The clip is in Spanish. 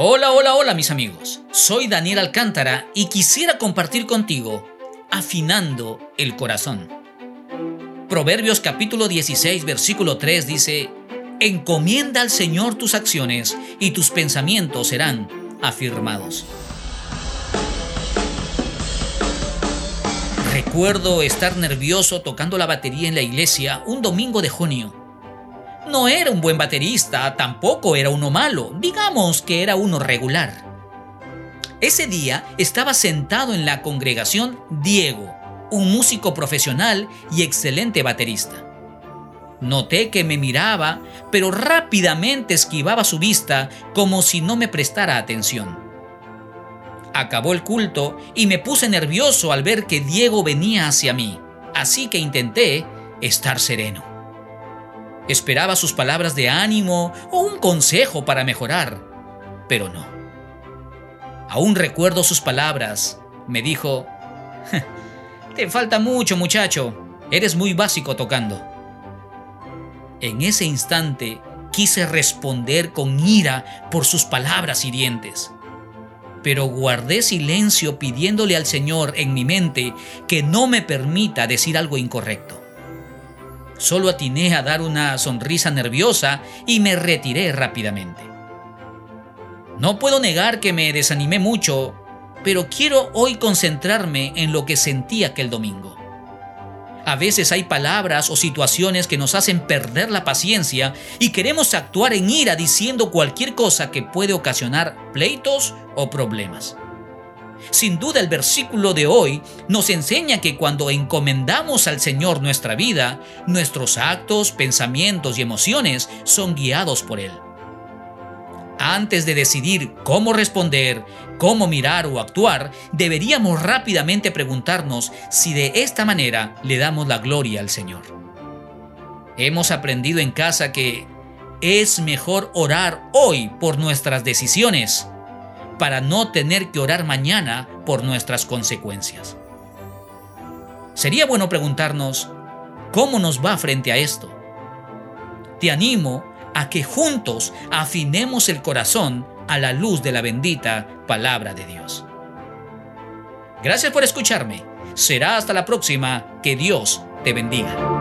Hola, hola, hola mis amigos. Soy Daniel Alcántara y quisiera compartir contigo Afinando el Corazón. Proverbios capítulo 16 versículo 3 dice, Encomienda al Señor tus acciones y tus pensamientos serán afirmados. Recuerdo estar nervioso tocando la batería en la iglesia un domingo de junio no era un buen baterista, tampoco era uno malo, digamos que era uno regular. Ese día estaba sentado en la congregación Diego, un músico profesional y excelente baterista. Noté que me miraba, pero rápidamente esquivaba su vista como si no me prestara atención. Acabó el culto y me puse nervioso al ver que Diego venía hacia mí, así que intenté estar sereno. Esperaba sus palabras de ánimo o un consejo para mejorar, pero no. Aún recuerdo sus palabras. Me dijo, Te falta mucho muchacho, eres muy básico tocando. En ese instante quise responder con ira por sus palabras hirientes, pero guardé silencio pidiéndole al Señor en mi mente que no me permita decir algo incorrecto. Solo atiné a dar una sonrisa nerviosa y me retiré rápidamente. No puedo negar que me desanimé mucho, pero quiero hoy concentrarme en lo que sentí aquel domingo. A veces hay palabras o situaciones que nos hacen perder la paciencia y queremos actuar en ira diciendo cualquier cosa que puede ocasionar pleitos o problemas. Sin duda el versículo de hoy nos enseña que cuando encomendamos al Señor nuestra vida, nuestros actos, pensamientos y emociones son guiados por Él. Antes de decidir cómo responder, cómo mirar o actuar, deberíamos rápidamente preguntarnos si de esta manera le damos la gloria al Señor. Hemos aprendido en casa que es mejor orar hoy por nuestras decisiones para no tener que orar mañana por nuestras consecuencias. Sería bueno preguntarnos, ¿cómo nos va frente a esto? Te animo a que juntos afinemos el corazón a la luz de la bendita palabra de Dios. Gracias por escucharme. Será hasta la próxima. Que Dios te bendiga.